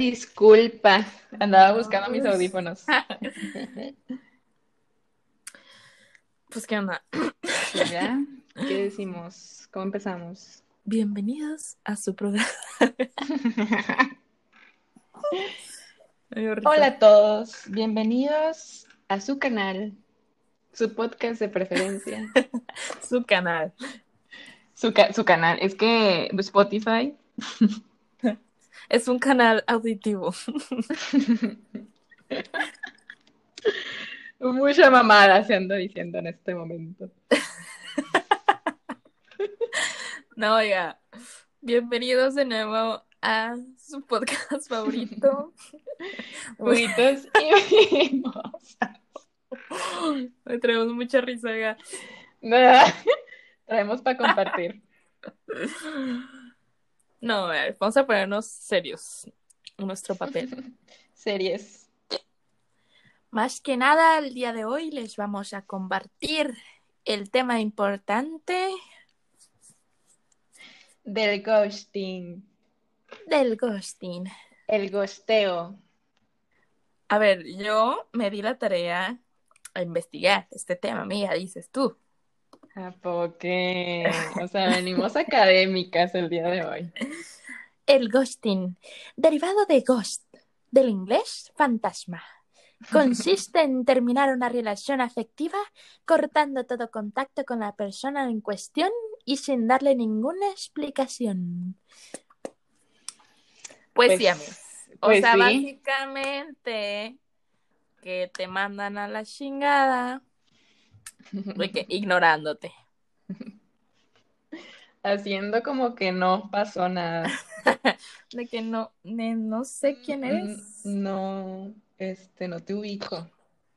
Disculpa, andaba buscando mis audífonos. Pues, ¿qué onda? ¿Ya? ¿Qué decimos? ¿Cómo empezamos? Bienvenidos a su programa. Hola a todos, bienvenidos a su canal, su podcast de preferencia. su canal. Su, su canal, es que Spotify es un canal auditivo. Mucha mamada se anda diciendo en este momento. No, oiga, bienvenidos de nuevo a su podcast favorito. Buitos y mimosas. Me traemos mucha risa, oiga. Traemos para compartir. No, a ver, vamos a ponernos serios en nuestro papel. Series. Más que nada, el día de hoy les vamos a compartir el tema importante del ghosting. Del ghosting. El ghosteo. A ver, yo me di la tarea a investigar este tema, mía, dices tú. ¿A qué? O sea, venimos académicas el día de hoy. El ghosting, derivado de ghost, del inglés fantasma. Consiste en terminar una relación afectiva cortando todo contacto con la persona en cuestión y sin darle ninguna explicación. Pues, sí, pues, amigos. O pues sea, básicamente que te mandan a la chingada de que ignorándote. Haciendo como que no pasó nada. de que no, no sé quién eres. No, este, no te ubico.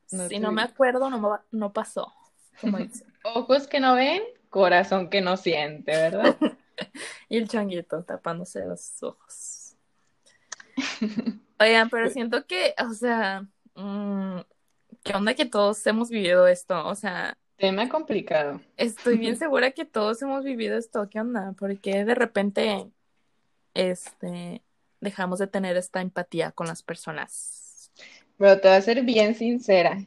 si no me acuerdo, no, no pasó. Como dice. Ojos que no ven, corazón que no siente, ¿verdad? y el changuito tapándose los ojos. Oigan, pero siento que, o sea, mmm, ¿qué onda que todos hemos vivido esto? O sea, Tema complicado. Estoy bien segura que todos hemos vivido esto. ¿Qué onda? Porque de repente este, dejamos de tener esta empatía con las personas. Pero te voy a ser bien sincera,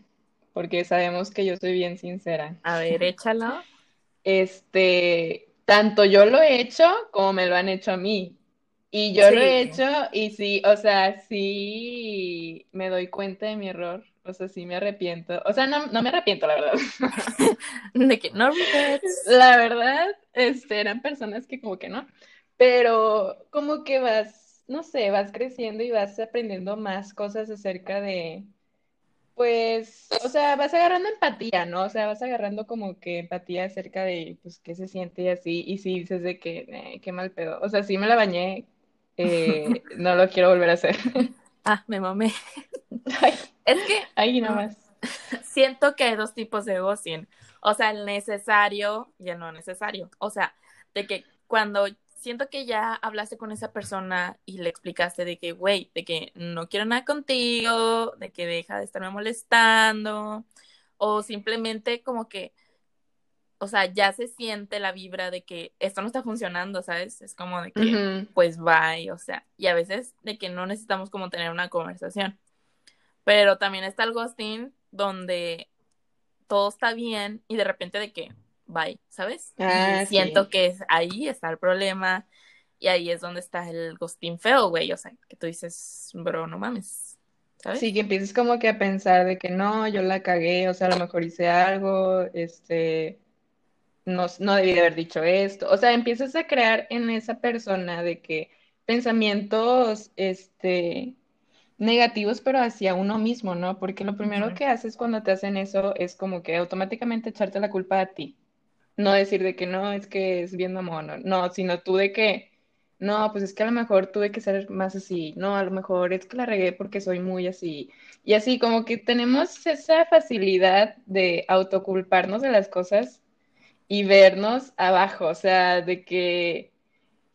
porque sabemos que yo soy bien sincera. A ver, échalo. Este, tanto yo lo he hecho como me lo han hecho a mí. Y yo lo he hecho y sí, o sea, sí me doy cuenta de mi error. O sea, sí me arrepiento. O sea, no, no me arrepiento, la verdad. de que no La verdad, este, eran personas que como que no. Pero como que vas, no sé, vas creciendo y vas aprendiendo más cosas acerca de, pues, o sea, vas agarrando empatía, ¿no? O sea, vas agarrando como que empatía acerca de, pues, qué se siente y así. Y sí dices de que, eh, qué mal pedo. O sea, sí me la bañé. Eh, no lo quiero volver a hacer. Ah, me mamé. es que. Ahí nomás. Siento que hay dos tipos de ghosting. O sea, el necesario y el no necesario. O sea, de que cuando siento que ya hablaste con esa persona y le explicaste de que, güey, de que no quiero nada contigo, de que deja de estarme molestando, o simplemente como que o sea, ya se siente la vibra de que esto no está funcionando, ¿sabes? Es como de que, pues bye, o sea, y a veces de que no necesitamos como tener una conversación. Pero también está el ghosting donde todo está bien y de repente de que bye, ¿sabes? Ah, siento que ahí está el problema y ahí es donde está el ghosting feo, güey, o sea, que tú dices, bro, no mames. ¿sabes? Sí, que empieces como que a pensar de que no, yo la cagué, o sea, a lo mejor hice algo, este, no, no debí de haber dicho esto. O sea, empiezas a crear en esa persona de que pensamientos, este, negativos, pero hacia uno mismo, ¿no? Porque lo primero que haces cuando te hacen eso es como que automáticamente echarte la culpa a ti. No decir de que no, es que es bien mamón, no, sino tú de que, no, pues es que a lo mejor tuve que ser más así, no, a lo mejor es que la regué porque soy muy así. Y así como que tenemos esa facilidad de autoculparnos de las cosas y vernos abajo, o sea, de que,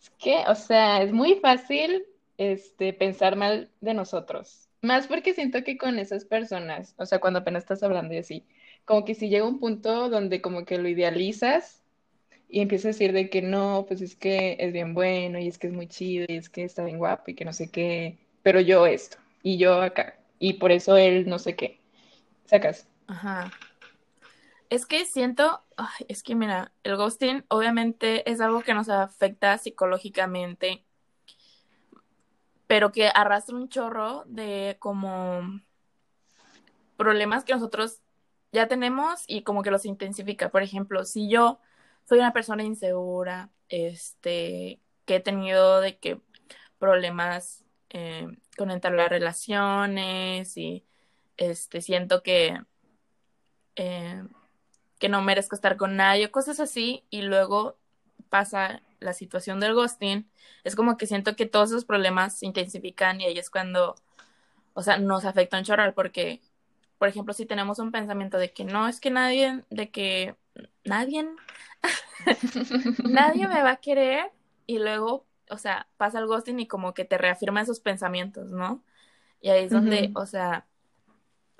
es que, o sea, es muy fácil este, pensar mal de nosotros. Más porque siento que con esas personas, o sea, cuando apenas estás hablando y así, como que si llega un punto donde como que lo idealizas y empiezas a decir de que no, pues es que es bien bueno y es que es muy chido y es que está bien guapo y que no sé qué. pero yo esto, y yo acá, y por eso él no sé qué. Sacas. Ajá. Es que siento, es que mira, el ghosting obviamente es algo que nos afecta psicológicamente, pero que arrastra un chorro de como problemas que nosotros ya tenemos y como que los intensifica. Por ejemplo, si yo soy una persona insegura, este, que he tenido de que problemas eh, con entablar relaciones y este, siento que, eh, que no merezco estar con nadie, cosas así, y luego pasa la situación del ghosting, es como que siento que todos esos problemas se intensifican y ahí es cuando, o sea, nos afecta un chorral porque, por ejemplo, si tenemos un pensamiento de que no, es que nadie, de que nadie, nadie me va a querer y luego, o sea, pasa el ghosting y como que te reafirma esos pensamientos, ¿no? Y ahí es donde, o sea,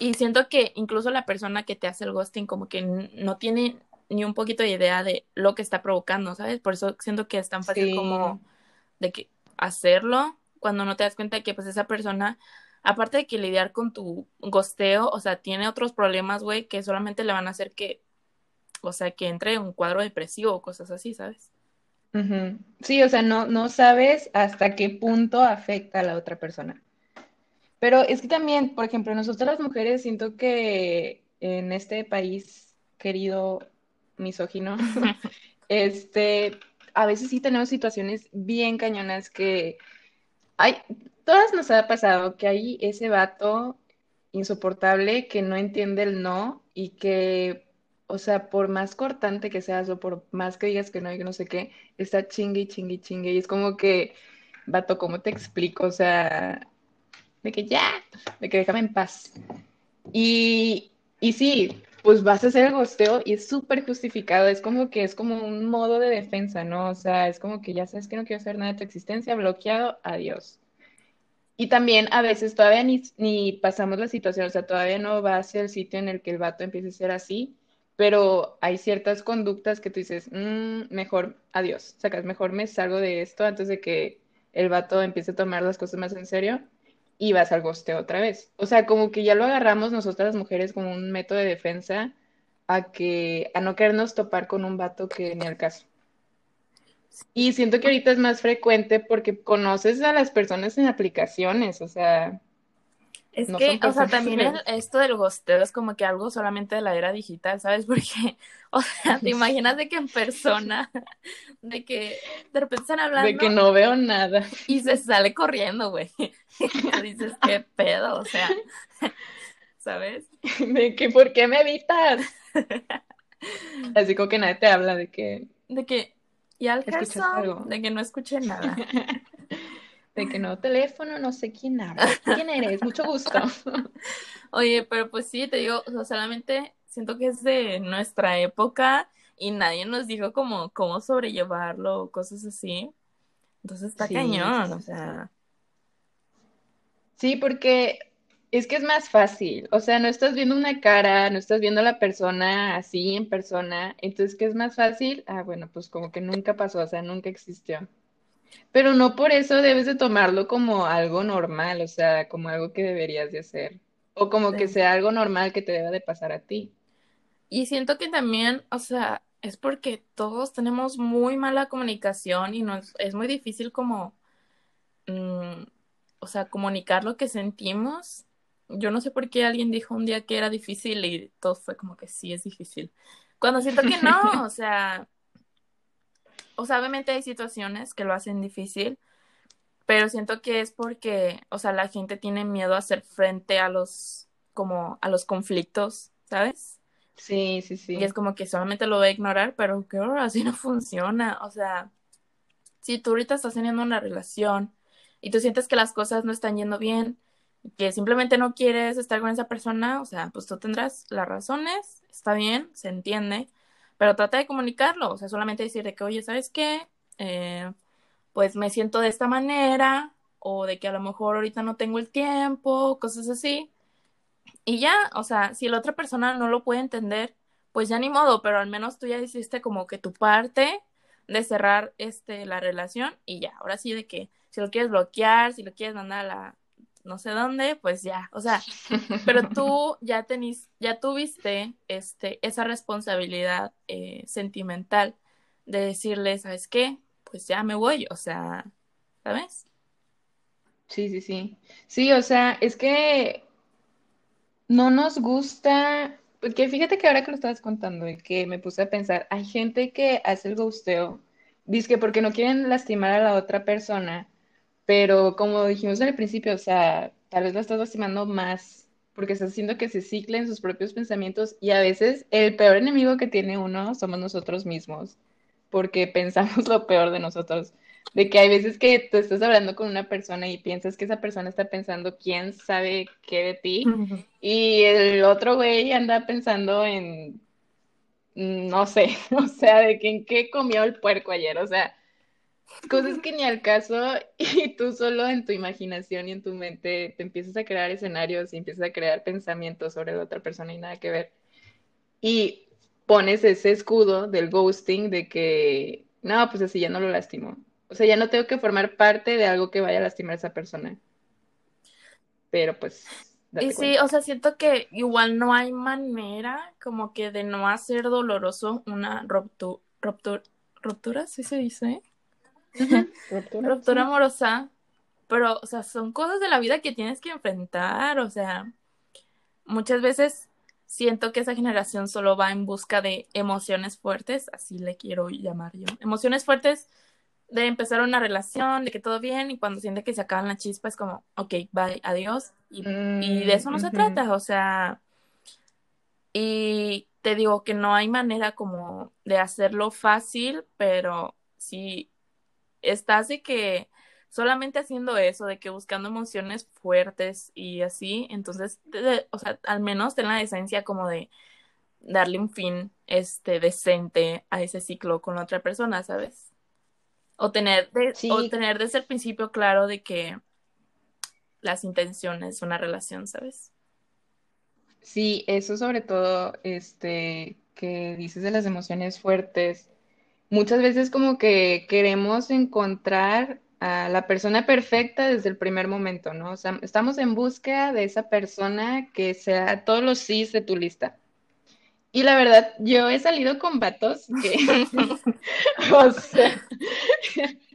y siento que incluso la persona que te hace el ghosting como que no tiene ni un poquito de idea de lo que está provocando, ¿sabes? Por eso siento que es tan fácil como de que hacerlo cuando no te das cuenta de que pues esa persona, aparte de que lidiar con tu gosteo, o sea, tiene otros problemas, güey, que solamente le van a hacer que, o sea, que entre en un cuadro depresivo o cosas así, ¿sabes? Sí, o sea, no, no sabes hasta qué punto afecta a la otra persona. Pero es que también, por ejemplo, nosotros las mujeres siento que en este país querido misógino, este, a veces sí tenemos situaciones bien cañonas que hay, todas nos ha pasado que hay ese vato insoportable que no entiende el no y que, o sea, por más cortante que seas o por más que digas que no y que no sé qué, está chingue, chingue, chingue y es como que, vato, ¿cómo te explico? O sea, de que ya, de que déjame en paz. Y, y sí, pues vas a hacer el gosteo y es súper justificado, es como que es como un modo de defensa, ¿no? O sea, es como que ya sabes que no quiero hacer nada de tu existencia, bloqueado, adiós. Y también a veces todavía ni, ni pasamos la situación, o sea, todavía no va hacia el sitio en el que el vato empiece a ser así, pero hay ciertas conductas que tú dices, mm, mejor adiós, sacas, mejor me salgo de esto antes de que el vato empiece a tomar las cosas más en serio y vas al gosteo otra vez. O sea, como que ya lo agarramos nosotras las mujeres como un método de defensa a que a no querernos topar con un vato que ni al caso. Y siento que ahorita es más frecuente porque conoces a las personas en aplicaciones, o sea, es que, o sea, también esto del gosteo es como que algo solamente de la era digital, ¿sabes? Porque, o sea, te imaginas de que en persona, de que de repente están hablando. De que no veo nada. Y se sale corriendo, güey. Y dices, qué pedo, o sea, ¿sabes? De que, ¿por qué me evitas? Así como que nadie te habla de que. De que, y al caso, de que no escuché nada. De que no, teléfono, no sé quién habla. ¿Quién eres? Mucho gusto. Oye, pero pues sí, te digo, o sea, solamente siento que es de nuestra época y nadie nos dijo como cómo sobrellevarlo o cosas así. Entonces está cañón, o sea. Sí, porque es que es más fácil. O sea, no estás viendo una cara, no estás viendo a la persona así en persona. Entonces, ¿qué es más fácil? Ah, bueno, pues como que nunca pasó, o sea, nunca existió. Pero no por eso debes de tomarlo como algo normal, o sea, como algo que deberías de hacer. O como que sea algo normal que te deba de pasar a ti. Y siento que también, o sea, es porque todos tenemos muy mala comunicación y nos es muy difícil como, mm, o sea, comunicar lo que sentimos. Yo no sé por qué alguien dijo un día que era difícil y todo fue como que sí es difícil. Cuando siento que no, o sea, o sea, obviamente hay situaciones que lo hacen difícil, pero siento que es porque, o sea, la gente tiene miedo a hacer frente a los, como, a los conflictos, ¿sabes? Sí, sí, sí. Y es como que solamente lo voy a ignorar, pero que así no funciona. O sea, si tú ahorita estás teniendo una relación y tú sientes que las cosas no están yendo bien, que simplemente no quieres estar con esa persona, o sea, pues tú tendrás las razones, está bien, se entiende, pero trata de comunicarlo, o sea, solamente decir de que, oye, ¿sabes qué? Eh, pues me siento de esta manera, o de que a lo mejor ahorita no tengo el tiempo, cosas así. Y ya, o sea, si la otra persona no lo puede entender, pues ya ni modo, pero al menos tú ya hiciste como que tu parte de cerrar este la relación y ya, ahora sí de que si lo quieres bloquear, si lo quieres mandar a la no sé dónde, pues ya, o sea, pero tú ya tenís, ya tuviste este, esa responsabilidad eh, sentimental de decirle, ¿sabes qué? Pues ya me voy, o sea, ¿sabes? Sí, sí, sí. Sí, o sea, es que no nos gusta, porque fíjate que ahora que lo estabas contando y que me puse a pensar, hay gente que hace el ghosteo, dice que porque no quieren lastimar a la otra persona, pero como dijimos al principio, o sea, tal vez la estás lastimando más porque estás haciendo que se ciclen sus propios pensamientos y a veces el peor enemigo que tiene uno somos nosotros mismos, porque pensamos lo peor de nosotros. De que hay veces que tú estás hablando con una persona y piensas que esa persona está pensando quién sabe qué de ti y el otro güey anda pensando en, no sé, o sea, de que en qué comió el puerco ayer, o sea, cosas que ni al caso y tú solo en tu imaginación y en tu mente te empiezas a crear escenarios y empiezas a crear pensamientos sobre la otra persona y nada que ver. Y pones ese escudo del ghosting de que, no, pues así ya no lo lastimo. O sea, ya no tengo que formar parte de algo que vaya a lastimar a esa persona. Pero pues... Y sí, o sea, siento que igual no hay manera como que de no hacer doloroso una ruptura, ruptura, ruptura, ¿sí se dice? Ruptura, amorosa, pero, o sea, son cosas de la vida que tienes que enfrentar, o sea, muchas veces siento que esa generación solo va en busca de emociones fuertes, así le quiero llamar yo, emociones fuertes de empezar una relación, de que todo bien, y cuando siente que se acaban las chispas, es como, ok, bye, adiós, y, y de eso no se trata, o sea, y te digo que no hay manera como de hacerlo fácil, pero sí estás de que solamente haciendo eso, de que buscando emociones fuertes y así, entonces, o sea, al menos ten la decencia como de darle un fin este decente a ese ciclo con otra persona, ¿sabes? O tener, o tener desde el principio claro de que las intenciones de una relación, ¿sabes? Sí, eso sobre todo, este, que dices de las emociones fuertes, muchas veces como que queremos encontrar a la persona perfecta desde el primer momento, ¿no? O sea, estamos en búsqueda de esa persona que sea todos los sís de tu lista. Y la verdad, yo he salido con vatos que, o sea,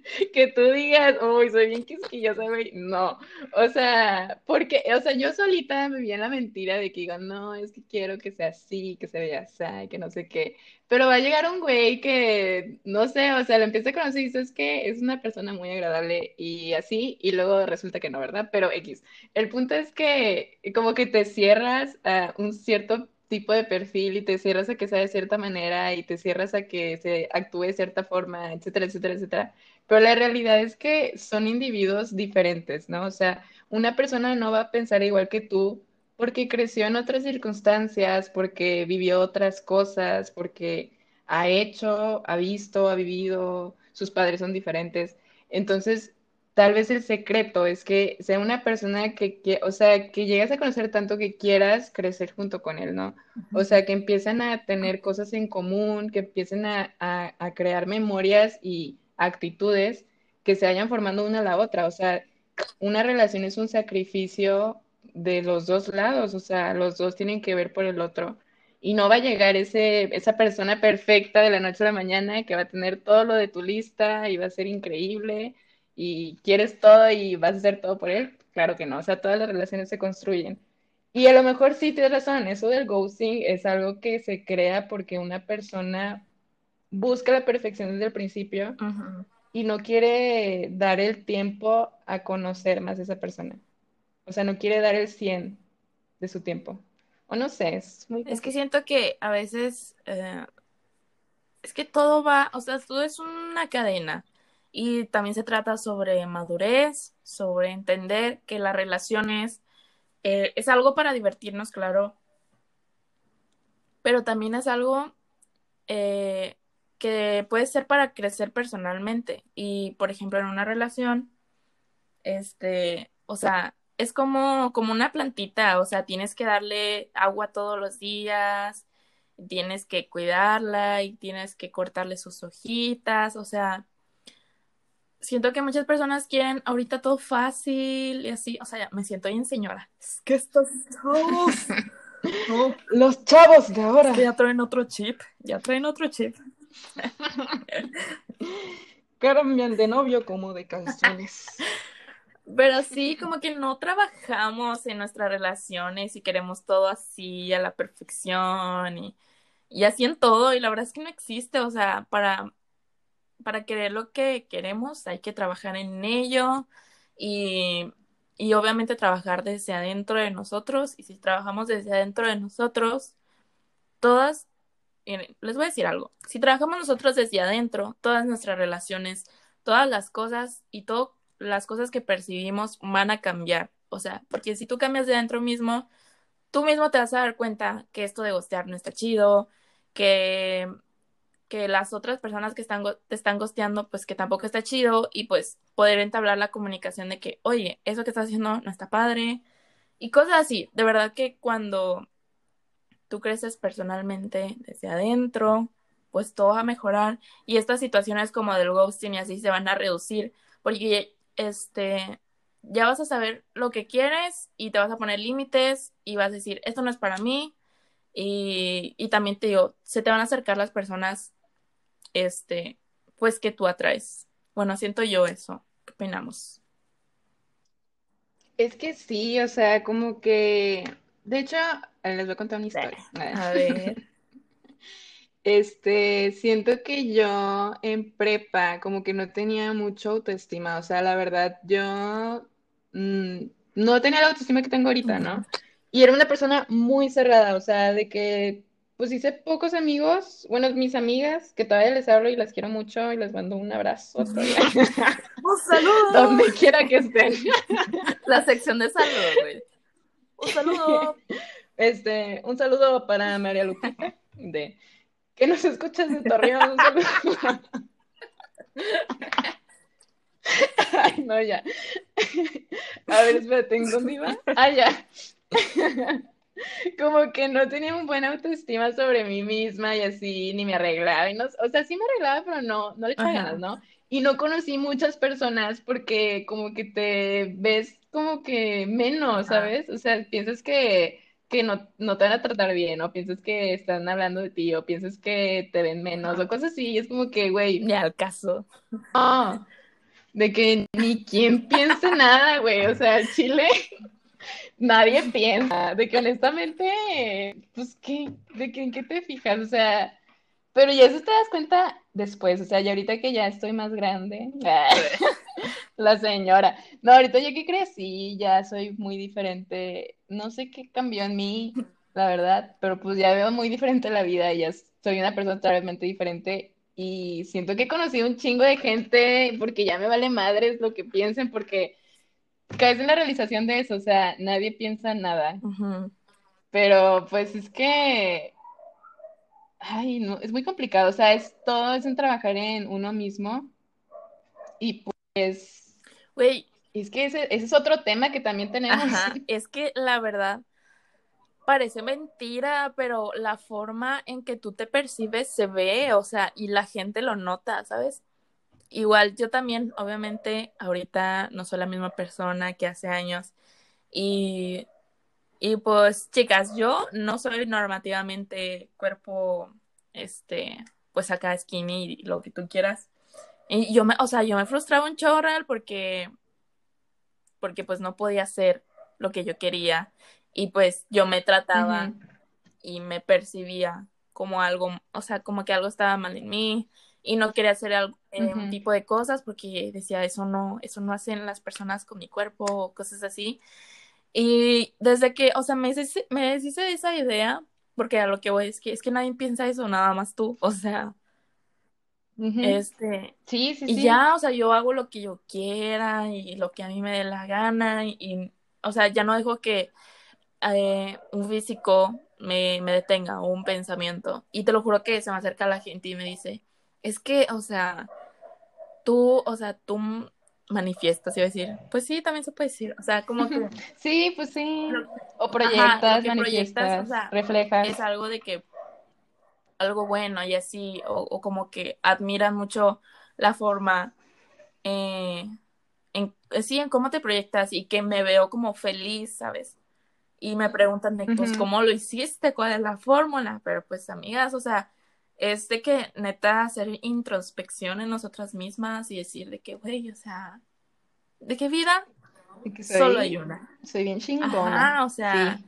que tú digas, uy, soy bien quisquillosa, güey. No, o sea, porque, o sea, yo solita me vi en la mentira de que digo, no, es que quiero que sea así, que se vea así, que no sé qué. Pero va a llegar un güey que, no sé, o sea, lo empieza a conocer y dices que es una persona muy agradable y así, y luego resulta que no, ¿verdad? Pero X. El punto es que como que te cierras a un cierto tipo de perfil y te cierras a que sea de cierta manera y te cierras a que se actúe de cierta forma, etcétera, etcétera, etcétera. Pero la realidad es que son individuos diferentes, ¿no? O sea, una persona no va a pensar igual que tú porque creció en otras circunstancias, porque vivió otras cosas, porque ha hecho, ha visto, ha vivido, sus padres son diferentes. Entonces, tal vez el secreto es que sea una persona que, o sea, que llegas a conocer tanto que quieras crecer junto con él, ¿no? O sea, que empiecen a tener cosas en común, que empiecen a, a, crear memorias y actitudes que se vayan formando una a la otra. O sea, una relación es un sacrificio de los dos lados, o sea, los dos tienen que ver por el otro. Y no va a llegar ese, esa persona perfecta de la noche a la mañana que va a tener todo lo de tu lista y va a ser increíble y quieres todo y vas a hacer todo por él, claro que no, o sea, todas las relaciones se construyen. Y a lo mejor sí tienes razón, eso del ghosting es algo que se crea porque una persona busca la perfección desde el principio y no quiere dar el tiempo a conocer más a esa persona. O sea, no quiere dar el 100 de su tiempo. O no sé, es muy... Es que siento que a veces... Eh, es que todo va, o sea, todo es una cadena. Y también se trata sobre madurez, sobre entender que las relaciones eh, es algo para divertirnos, claro, pero también es algo eh, que puede ser para crecer personalmente. Y, por ejemplo, en una relación, este, o sea, es como, como una plantita, o sea, tienes que darle agua todos los días, tienes que cuidarla y tienes que cortarle sus hojitas, o sea, siento que muchas personas quieren ahorita todo fácil y así, o sea, ya me siento bien señora. Es que estos chavos, no, Los chavos de ahora. ya traen otro chip, ya traen otro chip. Cambian de novio como de calzones. Pero sí, como que no trabajamos en nuestras relaciones y queremos todo así a la perfección y, y así en todo. Y la verdad es que no existe, o sea, para, para querer lo que queremos hay que trabajar en ello y, y obviamente trabajar desde adentro de nosotros. Y si trabajamos desde adentro de nosotros, todas, les voy a decir algo, si trabajamos nosotros desde adentro, todas nuestras relaciones, todas las cosas y todo las cosas que percibimos van a cambiar. O sea, porque si tú cambias de adentro mismo, tú mismo te vas a dar cuenta que esto de gostear no está chido, que, que las otras personas que están, te están gosteando, pues que tampoco está chido, y pues poder entablar la comunicación de que, oye, eso que estás haciendo no está padre, y cosas así. De verdad que cuando tú creces personalmente desde adentro, pues todo va a mejorar, y estas situaciones como del ghosting y así se van a reducir, porque este, ya vas a saber lo que quieres y te vas a poner límites y vas a decir, esto no es para mí. Y, y también te digo, se te van a acercar las personas, este, pues que tú atraes. Bueno, siento yo eso. ¿Qué opinamos? Es que sí, o sea, como que. De hecho, eh, les voy a contar una historia. A ver. Este, siento que yo en prepa como que no tenía mucha autoestima, o sea, la verdad, yo mm, no tenía la autoestima que tengo ahorita, ¿no? Y era una persona muy cerrada, o sea, de que pues hice pocos amigos, bueno, mis amigas, que todavía les hablo y las quiero mucho y les mando un abrazo todavía, ¡Un saludo! donde quiera que estén. La sección de salud, güey. Un saludo. Este, un saludo para María Lupita, de que nos escuchas de Torreón, un saludo. Ay, no, ya. A ver, espérate, ¿en dónde iba? Ah, ya. Como que no tenía un buena autoestima sobre mí misma y así, ni me arreglaba. Y no, o sea, sí me arreglaba, pero no, no le echaba ganas, ¿no? Y no conocí muchas personas porque como que te ves como que menos. ¿sabes? O sea, piensas que, que no, no te van a tratar bien, o piensas que están hablando de ti, o piensas que te ven menos, o cosas así. Y es como que, güey, Ni al caso. de que ni quien piense nada, güey. O sea, Chile, nadie piensa. De que honestamente, pues, ¿qué? ¿De que en qué te fijas? O sea, pero ya eso te das cuenta después. O sea, ya ahorita que ya estoy más grande, la señora. No, ahorita ya que crecí, ya soy muy diferente. No sé qué cambió en mí, la verdad, pero pues ya veo muy diferente la vida y ya soy una persona totalmente diferente y siento que he conocido un chingo de gente porque ya me vale madres lo que piensen porque caes en la realización de eso, o sea, nadie piensa nada, pero pues es que, ay, no, es muy complicado, o sea, es todo es en trabajar en uno mismo y pues Güey, es que ese, ese es otro tema que también tenemos. Ajá, es que la verdad parece mentira, pero la forma en que tú te percibes se ve, o sea, y la gente lo nota, ¿sabes? Igual yo también, obviamente, ahorita no soy la misma persona que hace años. Y, y pues, chicas, yo no soy normativamente cuerpo, este, pues acá skinny y lo que tú quieras. Y yo me, o sea, yo me frustraba un chorral porque, porque pues no podía hacer lo que yo quería. Y pues yo me trataba y me percibía como algo, o sea, como que algo estaba mal en mí y no quería hacer algo, eh, un tipo de cosas porque decía, eso no, eso no hacen las personas con mi cuerpo cosas así. Y desde que, o sea, me deshice, me deshice de esa idea, porque a lo que voy es que es que nadie piensa eso, nada más tú, o sea, Ujú. este, Sí, sí, y sí. ya, o sea, yo hago lo que yo quiera y lo que a mí me dé la gana y, y, o sea, ya no dejo que eh, un físico me, me detenga o un pensamiento. Y te lo juro que se me acerca la gente y me dice, es que, o sea, tú, o sea, tú manifiestas, iba a decir, pues sí, también se puede decir, o sea, como que Sí, pues sí. O Ajá, proyectas, que proyectas, o sea, reflejas. es algo de que algo bueno y así, o, o como que admiran mucho la forma eh, en, sí, en cómo te proyectas y que me veo como feliz, ¿sabes? Y me preguntan de, pues, ¿cómo lo hiciste? ¿Cuál es la fórmula? Pero pues, amigas, o sea, es de que neta hacer introspección en nosotras mismas y decir de que, güey, o sea, ¿de qué vida? Solo hay una. Soy bien chingona. Ah, o sea,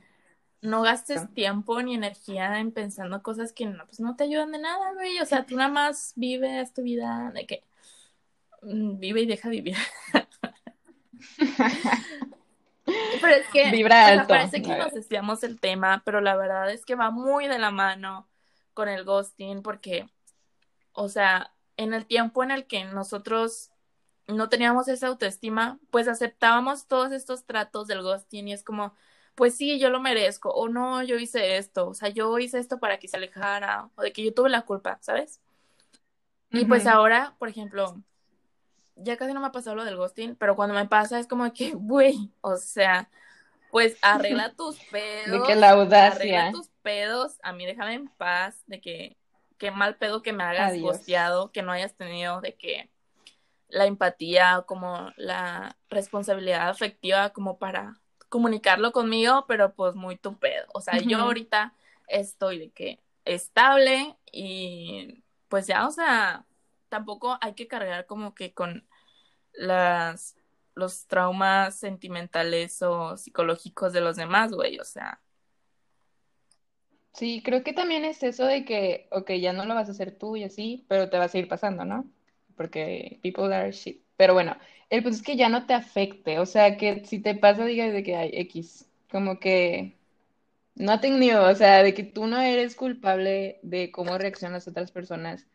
no gastes tiempo ni energía en pensando cosas que no, pues no te ayudan de nada, güey. O sea, tú nada más vives tu vida de que mm, vive y deja vivir. pero es que Vibra parece que nos desviamos el tema, pero la verdad es que va muy de la mano con el ghosting porque, o sea, en el tiempo en el que nosotros no teníamos esa autoestima, pues aceptábamos todos estos tratos del ghosting y es como, pues sí, yo lo merezco, o no, yo hice esto, o sea, yo hice esto para que se alejara, o de que yo tuve la culpa, ¿sabes? Y pues ahora, por ejemplo, ya casi no me ha pasado lo del ghosting, pero cuando me pasa es como que, güey, o sea, pues arregla tus pedos. De que la audacia. Arregla tus pedos, a mí déjame en paz, de que qué mal pedo que me hagas ghosteado, que no hayas tenido de que la empatía, como la responsabilidad afectiva como para comunicarlo conmigo, pero pues muy tu pedo. O sea, yo ahorita estoy de que estable y pues ya, o sea, tampoco hay que cargar como que con las los traumas sentimentales o psicológicos de los demás, güey, o sea. Sí, creo que también es eso de que, ok, ya no lo vas a hacer tú y así, pero te va a seguir pasando, ¿no? Porque people are shit. Pero bueno, el punto es que ya no te afecte, o sea, que si te pasa, digas de que hay X, como que no tenido, o sea, de que tú no eres culpable de cómo reaccionan las otras personas,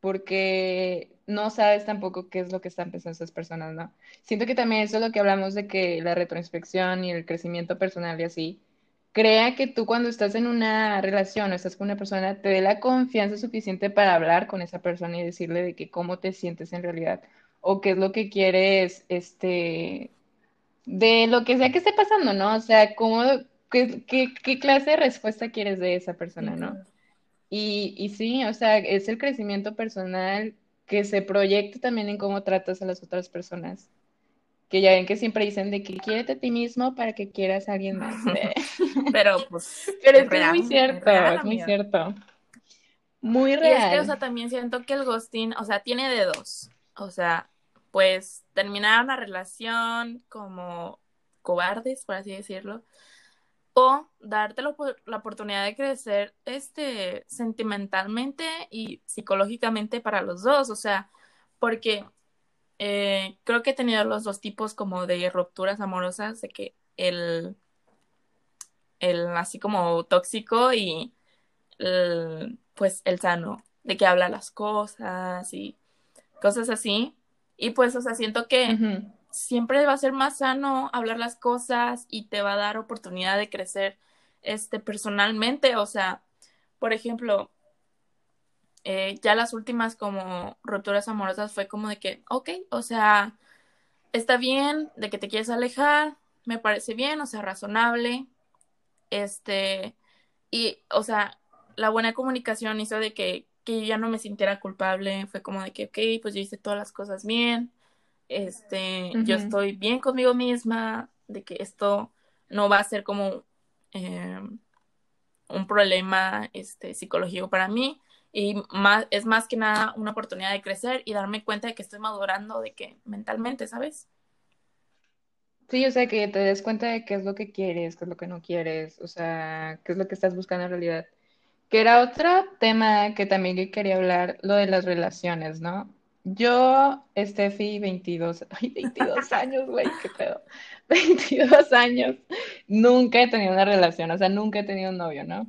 porque no sabes tampoco qué es lo que están pensando esas personas, ¿no? Siento que también eso es lo que hablamos de que la retroinspección y el crecimiento personal y así, crea que tú cuando estás en una relación o estás con una persona, te dé la confianza suficiente para hablar con esa persona y decirle de que cómo te sientes en realidad o qué es lo que quieres, este, de lo que sea que esté pasando, ¿no? O sea, cómo, qué, qué, clase de respuesta quieres de esa persona, ¿no? Y, y sí, o sea, es el crecimiento personal que se proyecta también en cómo tratas a las otras personas. Que ya ven que siempre dicen de que quiérete a ti mismo para que quieras a alguien más. Pero pues. Pero es, que es muy cierto, es, muy cierto. Muy real. Y es que, o sea, también siento que el ghosting, o sea, tiene de dos. O sea, pues terminar una relación como cobardes, por así decirlo, o darte la, oportunidad de crecer este sentimentalmente y psicológicamente para los dos, o sea, porque eh, creo que he tenido los dos tipos como de rupturas amorosas, de que el, el así como tóxico y pues el sano, de que habla las cosas y cosas así. Y pues, o sea, siento que siempre va a ser más sano hablar las cosas y te va a dar oportunidad de crecer este personalmente. O sea, por ejemplo, eh, ya las últimas como rupturas amorosas fue como de que, ok, o sea, está bien de que te quieres alejar, me parece bien, o sea, razonable. Este, y, o sea, la buena comunicación hizo de que que yo ya no me sintiera culpable, fue como de que, ok, pues yo hice todas las cosas bien, este, yo estoy bien conmigo misma, de que esto no va a ser como eh, un problema este, psicológico para mí y más, es más que nada una oportunidad de crecer y darme cuenta de que estoy madurando, de que mentalmente, ¿sabes? Sí, o sea, que te des cuenta de qué es lo que quieres, qué es lo que no quieres, o sea, qué es lo que estás buscando en realidad. Que era otro tema que también quería hablar, lo de las relaciones, ¿no? Yo, Steffi, 22, ay, 22 años, güey, qué pedo. 22 años, nunca he tenido una relación, o sea, nunca he tenido un novio, ¿no?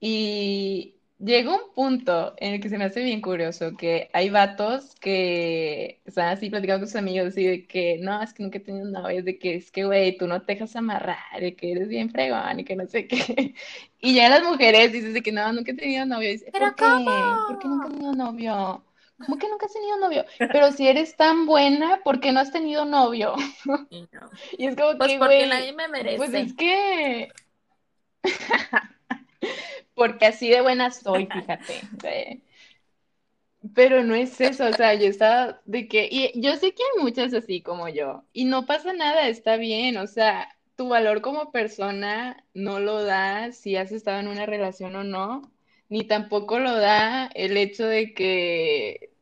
Y llegó un punto en el que se me hace bien curioso que hay vatos que están así platicando con sus amigos así de que no, es que nunca he tenido un novio, de que es que, güey, tú no te dejas amarrar, de que eres bien fregón y que no sé qué. Y ya las mujeres dicen de que no, nunca he tenido novio. Dice, ¿Pero ¿Por qué? ¿Por qué nunca he tenido novio? ¿Cómo que nunca has tenido novio? Pero si eres tan buena, ¿por qué no has tenido novio? Y, es como pues que, porque nadie me merece. Pues es que... porque así de buena soy, fíjate. Pero no es eso, o sea, yo estaba de que, y yo sé que hay muchas así como yo, y no pasa nada, está bien, o sea, tu valor como persona no lo da si has estado en una relación o no, ni tampoco lo da el hecho de que,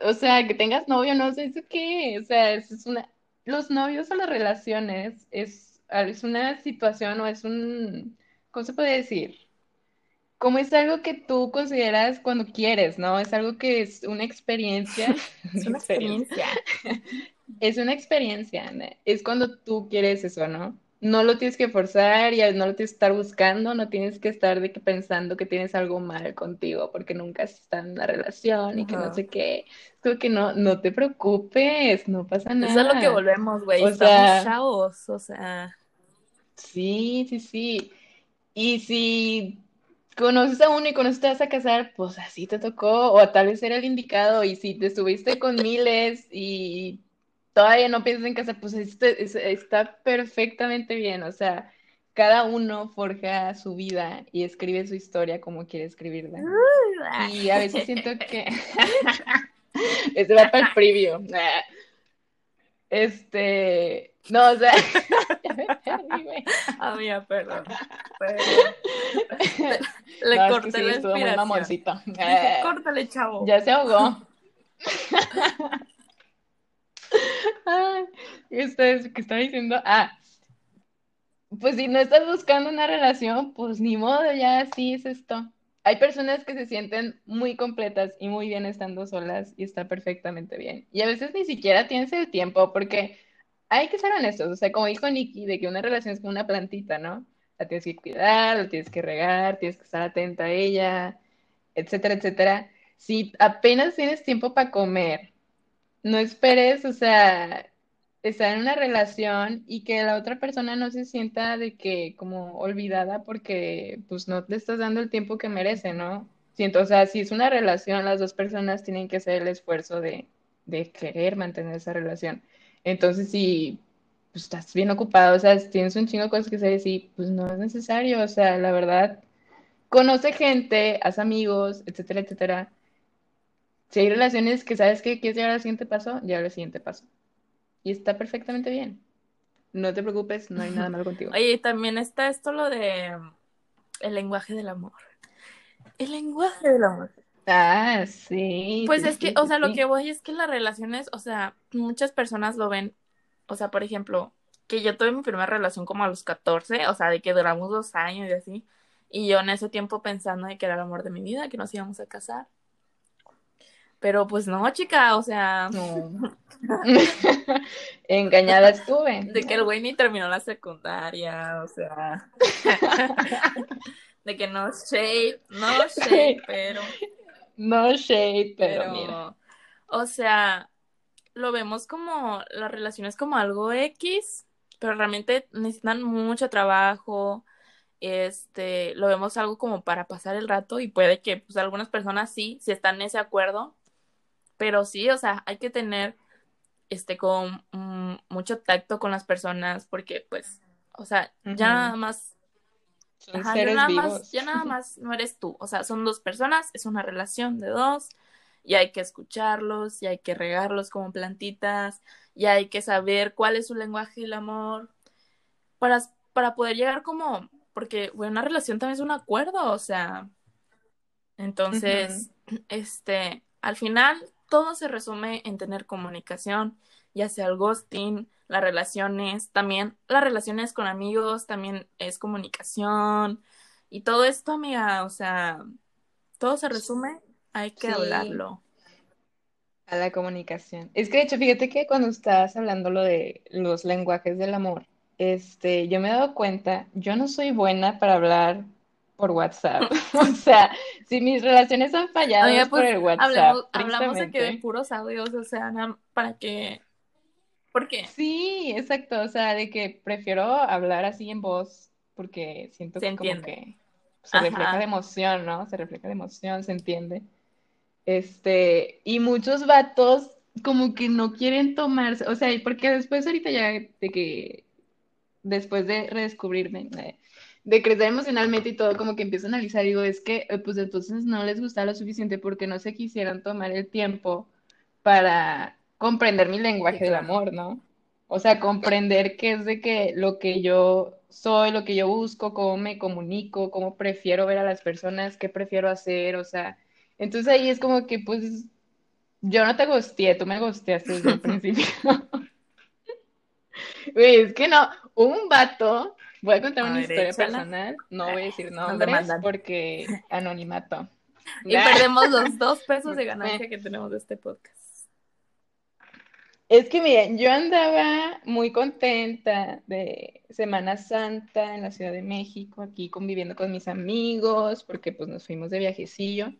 o sea, que tengas novio, no sé eso qué, o sea, es, es una, los novios o las relaciones es, es una situación o es un, ¿cómo se puede decir? como es algo que tú consideras cuando quieres, ¿no? Es algo que es una experiencia. Es una experiencia. Es una experiencia, ¿no? Es cuando tú quieres eso, ¿no? No lo tienes que forzar y no lo tienes que estar buscando, no tienes que estar de que pensando que tienes algo mal contigo porque nunca has estado en una relación y que no sé qué. Es que no, no te preocupes, no pasa nada. Eso es lo que volvemos, güey. Estamos sea, chavos, o sea. Sí, sí, sí. Y si conoces a uno y con eso te vas a casar, pues así te tocó, o tal vez era el indicado, y si te estuviste con miles y todavía no piensas en casar, pues este, está perfectamente bien, o sea, cada uno forja su vida y escribe su historia como quiere escribirla. Y a veces siento que... Ese va para el preview. Este, no, o sea, Amiga, perdón. Le no, corté es que sí, la. Eh, Córtale, chavo. Ya se ahogó. Ay, esto es que está diciendo. Ah, pues si no estás buscando una relación, pues ni modo, ya así es esto. Hay personas que se sienten muy completas y muy bien estando solas y está perfectamente bien. Y a veces ni siquiera tienes el tiempo porque hay que ser honestos, o sea, como dijo Nikki, de que una relación es como una plantita, ¿no? La tienes que cuidar, la tienes que regar, tienes que estar atenta a ella, etcétera, etcétera. Si apenas tienes tiempo para comer, no esperes, o sea, estar en una relación y que la otra persona no se sienta de que como olvidada porque pues no te estás dando el tiempo que merece, ¿no? Siento, o sea, si es una relación, las dos personas tienen que hacer el esfuerzo de querer mantener esa relación. Entonces, si pues, estás bien ocupado, o sea, si tienes un chingo de cosas que hacer, sí, pues no es necesario, o sea, la verdad, conoce gente, haz amigos, etcétera, etcétera. Si hay relaciones que sabes que quieres llegar al siguiente paso, ya al siguiente paso. Y está perfectamente bien. No te preocupes, no hay nada malo contigo. Oye, también está esto lo de el lenguaje del amor. El lenguaje del amor. Ah, sí. Pues es que, o sea, lo que voy es que las relaciones, o sea, muchas personas lo ven, o sea, por ejemplo, que yo tuve mi primera relación como a los 14, o sea, de que duramos dos años y así, y yo en ese tiempo pensando de que era el amor de mi vida, que nos íbamos a casar. Pero pues no, chica, o sea. No. Engañada estuve. De que el güey ni terminó la secundaria, o sea. de que no shade, no shade, pero no shade, pero, mira. O sea, lo vemos como las relaciones como algo X, pero realmente necesitan mucho trabajo. Este, lo vemos algo como para pasar el rato y puede que pues algunas personas sí, si están en ese acuerdo, pero sí, o sea, hay que tener este con mucho tacto con las personas porque pues, o sea, ya nada más ya nada Más, ya nada más no eres tú. O sea, son dos personas, es una relación de dos, y hay que escucharlos, y hay que regarlos como plantitas, y hay que saber cuál es su lenguaje del amor, para, para poder llegar como, porque bueno, una relación también es un acuerdo, o sea. Entonces, este, al final todo se resume en tener comunicación, ya sea el ghosting, las relaciones, también las relaciones con amigos, también es comunicación y todo esto, amiga, o sea, todo se resume, hay que hablarlo. A la comunicación. Es que de hecho, fíjate que cuando estás hablando lo de los lenguajes del amor, este, yo me he dado cuenta, yo no soy buena para hablar por WhatsApp. o sea, si mis relaciones han fallado por pues, el WhatsApp. Hablamos, hablamos de que de puros audios, o sea, para que ¿Por qué? Sí, exacto, o sea, de que prefiero hablar así en voz porque siento que como que se refleja de emoción, ¿no? Se refleja de emoción, se entiende. Este, y muchos vatos como que no quieren tomarse, o sea, porque después ahorita ya de que después de redescubrirme, eh, de crecer emocionalmente y todo, como que empiezo a analizar digo, es que, eh, pues entonces no les gusta lo suficiente porque no se quisieron tomar el tiempo para comprender mi lenguaje del amor, ¿no? O sea, comprender qué es de que lo que yo soy, lo que yo busco, cómo me comunico, cómo prefiero ver a las personas, qué prefiero hacer, o sea, entonces ahí es como que, pues, yo no te gusteé, tú me gusteaste desde el principio. Güey, es que no, un vato, voy a contar una historia personal, no voy a decir nombres porque anonimato. Y perdemos los dos pesos de ganancia que tenemos de este podcast. Es que miren, yo andaba muy contenta de Semana Santa en la Ciudad de México, aquí conviviendo con mis amigos, porque pues nos fuimos de viajecillo.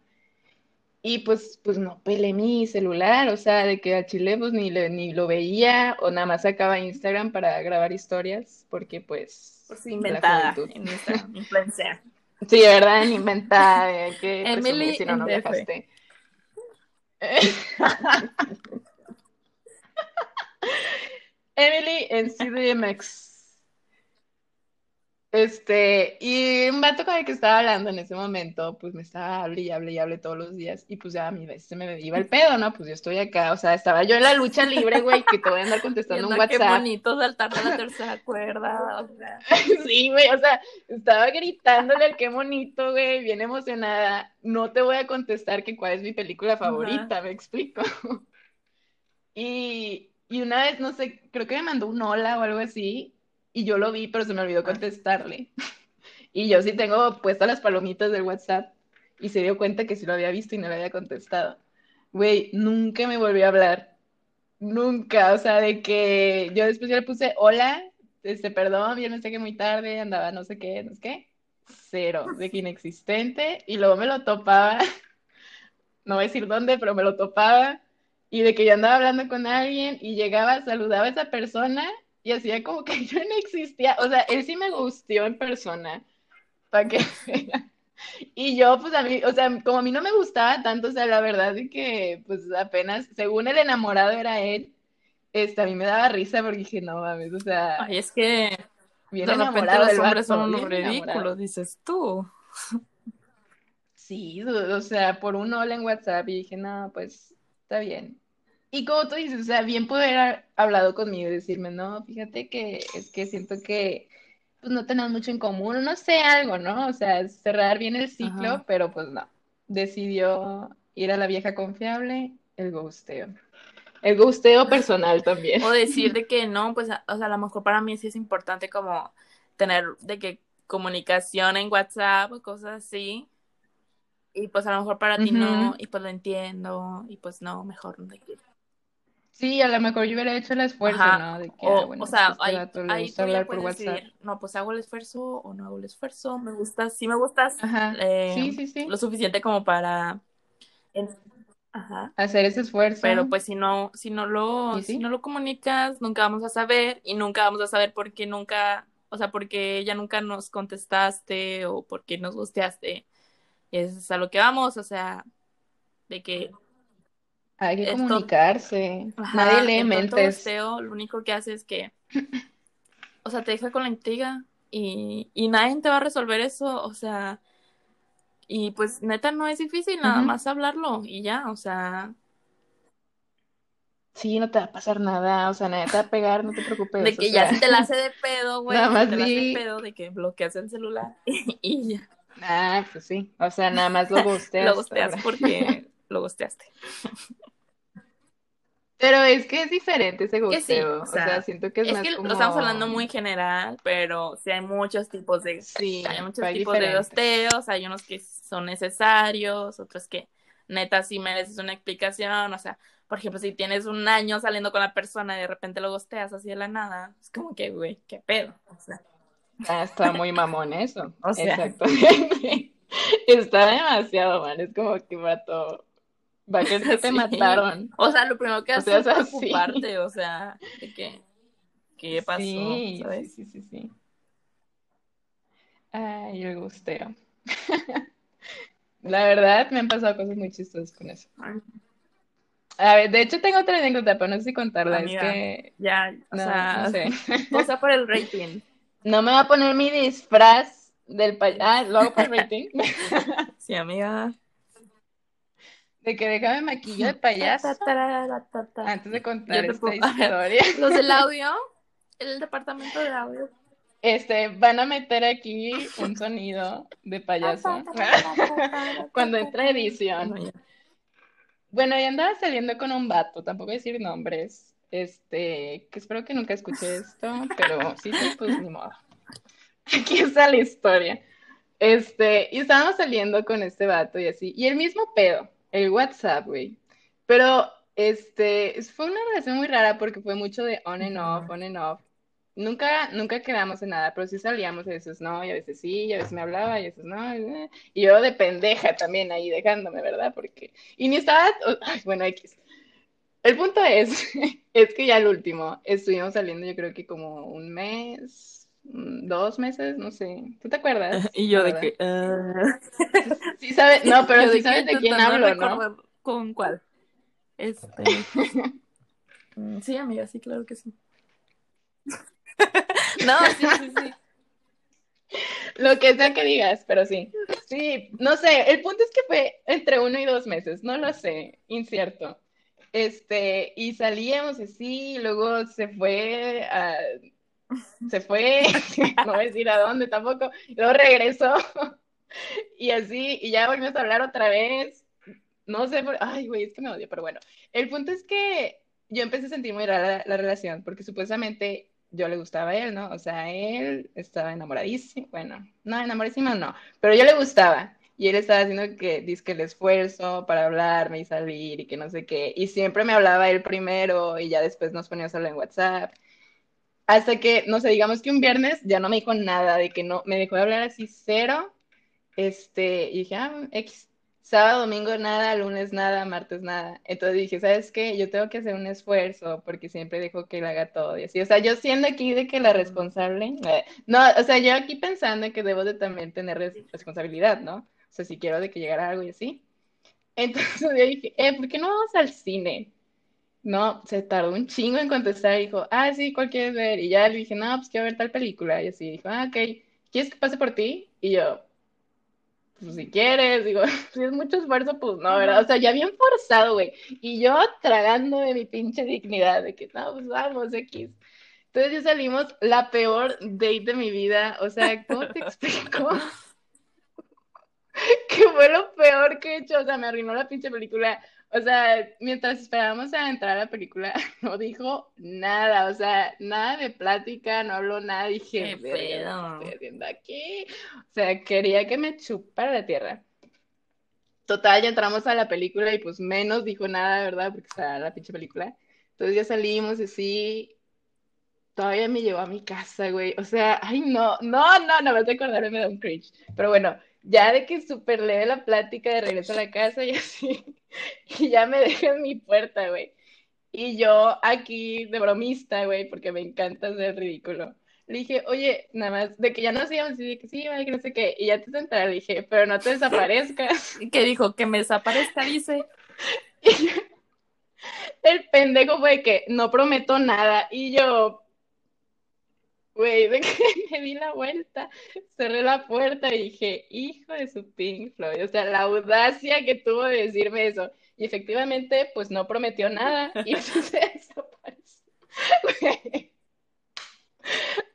Y pues, pues no pelé mi celular, o sea, de que a Chile pues ni, ni lo veía o nada más sacaba Instagram para grabar historias, porque pues... Pues inventada en Instagram, influencia. Sí, ¿verdad? Inventada, que Emily si no, no. Emily en CDMX. Este, y un vato con el que estaba hablando en ese momento, pues me estaba hable y hable y hable todos los días, y pues ya a mi vez se me iba el pedo, ¿no? Pues yo estoy acá, o sea, estaba yo en la lucha libre, güey, que te voy a andar contestando un WhatsApp. Qué bonito saltar de la tercera cuerda, o sea. Sí, güey, o sea, estaba gritándole qué bonito, güey, bien emocionada. No te voy a contestar que cuál es mi película favorita, me explico. Y, y una vez, no sé, creo que me mandó un hola o algo así, y yo lo vi, pero se me olvidó contestarle. y yo sí tengo puestas las palomitas del WhatsApp, y se dio cuenta que sí lo había visto y no le había contestado. Güey, nunca me volvió a hablar. Nunca, o sea, de que yo después ya le puse hola, este, perdón, no sé que muy tarde, andaba no sé qué, no sé qué. Cero, de que inexistente, y luego me lo topaba, no voy a decir dónde, pero me lo topaba, y de que yo andaba hablando con alguien y llegaba, saludaba a esa persona y hacía como que yo no existía. O sea, él sí me gustó en persona, para que Y yo, pues a mí, o sea, como a mí no me gustaba tanto, o sea, la verdad es que, pues apenas, según el enamorado era él, este, a mí me daba risa porque dije, no mames, o sea. Ay, es que bien de enamorado los hombres son unos ridículos, dices tú. Sí, o sea, por un hola en WhatsApp y dije, no, pues está bien. Y como tú dices, o sea, bien pudo haber hablado conmigo y decirme, no, fíjate que es que siento que pues no tenemos mucho en común, no sé, algo, ¿no? O sea, cerrar bien el ciclo, pero pues no. Decidió ir a la vieja confiable, el gusteo. El gusteo personal también. O decir de que no, pues, o sea, a lo mejor para mí sí es importante como tener de que comunicación en WhatsApp o cosas así, y pues a lo mejor para ti no, y pues lo entiendo, y pues no, mejor no te quiero. Sí, a lo mejor yo hubiera hecho el esfuerzo, ¿no? De que, o, ah, bueno, o sea, este ahí, ahí tú hablar por WhatsApp. no, pues hago el esfuerzo o no hago el esfuerzo, me gustas, sí me gustas eh, sí, sí, sí. lo suficiente como para Ajá. hacer ese esfuerzo. Pero pues si no, si no lo, si no lo comunicas, nunca vamos a saber, y nunca vamos a saber por qué nunca, o sea, porque ya nunca nos contestaste o por qué nos gusteaste. Es a lo que vamos, o sea, de que hay que comunicarse. Nadie lee mentes. lo único que hace es que, o sea, te deja con la intriga y, y nadie te va a resolver eso, o sea, y pues neta no es difícil, nada más hablarlo y ya, o sea. Sí, no te va a pasar nada, o sea, nadie te va a pegar, no te preocupes. De que ya se te la hace de pedo, güey. Nada más te la hace de pedo de que bloqueas el celular y, ya. Ah, pues sí, o sea, nada más lo gusteas. lo gusteas porque lo gusteaste. Pero es que es diferente ese gusteo. o, sea, siento que es, es que lo estamos hablando muy general, pero sí hay muchos tipos de sí, hay muchos tipos de gusteos, hay unos que son necesarios, otros que neta sí mereces una explicación, o sea, por ejemplo, si tienes un año saliendo con la persona y de repente lo gusteas así de la nada, es como que, güey, qué pedo, o sea. Ah, está muy mamón eso. O sea, Exactamente. Está demasiado mal, es como que todo Va que te mataron. O sea, lo primero que haces es preocuparte, o sea, de que, ¿qué pasó? Sí, ¿sabes? sí, sí, sí. Ay, el gusteo. La verdad, me han pasado cosas muy chistosas con eso. A ver, de hecho tengo otra anécdota, pero no sé si contarla, es que... Ya, o sea, no sé. O sea, por el rating. No me va a poner mi disfraz Del payaso. Ah, lo hago por rating. sí, amiga. De que déjame maquillo de payaso. Antes de contar esta historia. Los del audio, el departamento de audio. Este, van a meter aquí un sonido de payaso cuando entra edición. Bueno, ya andaba saliendo con un vato, tampoco decir nombres. Este, que espero que nunca escuche esto, pero sí, sí, pues ni modo. Aquí está la historia. Este, y estábamos saliendo con este vato y así. Y el mismo pedo, el WhatsApp, güey. Pero, este, fue una relación muy rara porque fue mucho de on and off, on and off. Nunca, nunca quedamos en nada, pero sí salíamos, a veces no, y a veces sí, y a veces me hablaba, y a veces no. Y yo de pendeja también ahí dejándome, ¿verdad? Porque, y ni estaba, bueno, X. El punto es, es que ya el último, estuvimos saliendo yo creo que como un mes, dos meses, no sé. ¿Tú te acuerdas? Y yo de que... Ah. Sí sabes, no, pero sí sabes de quién hablo, ¿no? ¿Con cuál? Este... Mm, sí, amiga, sí, claro que sí. no, sí, sí, sí. Lo que sea que digas, pero sí. Sí, no sé, el punto es que fue entre uno y dos meses, no lo sé, incierto. Este, y salíamos así, y luego se fue a, se fue, no voy a decir a dónde tampoco, luego regresó, y así, y ya volvimos a hablar otra vez, no sé, por... ay, güey, es que me odio, pero bueno, el punto es que yo empecé a sentir muy rara la, relación, porque supuestamente yo le gustaba a él, ¿no? O sea, él estaba enamoradísimo, bueno, no, enamoradísimo no, pero yo le gustaba, y él estaba haciendo que, que el esfuerzo para hablarme y salir y que no sé qué. Y siempre me hablaba él primero y ya después nos poníamos a hablar en WhatsApp. Hasta que, no sé, digamos que un viernes ya no me dijo nada, de que no, me dejó de hablar así cero. Este, y dije, ah, X. Sábado, domingo nada, lunes nada, martes nada. Entonces dije, ¿sabes qué? Yo tengo que hacer un esfuerzo porque siempre dejo que él haga todo y así. O sea, yo siendo aquí de que la responsable, eh, no, o sea, yo aquí pensando que debo de también tener responsabilidad, ¿no? O sea, si quiero de que llegara algo y así. Entonces yo dije, eh, ¿por qué no vamos al cine? No, se tardó un chingo en contestar. Dijo, ah, sí, ¿cuál quieres ver? Y ya le dije, no, pues quiero ver tal película. Y así dijo, ah, ok, ¿quieres que pase por ti? Y yo, pues si quieres, digo, si es mucho esfuerzo, pues no, ¿verdad? O sea, ya bien forzado, güey. Y yo tragando de mi pinche dignidad, de que no, pues vamos, X. Entonces ya salimos la peor date de mi vida. O sea, ¿cómo te explico? que fue lo peor que he hecho, o sea, me arruinó la pinche película. O sea, mientras esperábamos a entrar a la película, no dijo nada, o sea, nada de plática, no habló nada, dije, ¿qué pedo? estoy haciendo aquí? O sea, quería que me chupara la tierra. Total, ya entramos a la película y pues menos dijo nada, ¿verdad? Porque estaba la pinche película. Entonces ya salimos y sí, todavía me llevó a mi casa, güey. O sea, ay, no, no, no, no me vas a acordar, me da un cringe. Pero bueno, ya de que súper leve la plática de regreso a la casa y así, y ya me dejé en mi puerta, güey. Y yo aquí de bromista, güey, porque me encanta ser ridículo. Le dije, oye, nada más, de que ya no hacíamos, y dije que sí, güey, que no sé qué, y ya te sentaré, le dije, pero no te desaparezcas. ¿Y qué dijo? Que me desaparezca, dice. el pendejo fue que no prometo nada, y yo, Güey, de que me di la vuelta, cerré la puerta y dije, hijo de su Pink Floyd. O sea, la audacia que tuvo de decirme eso. Y efectivamente, pues no prometió nada y eso se desapareció.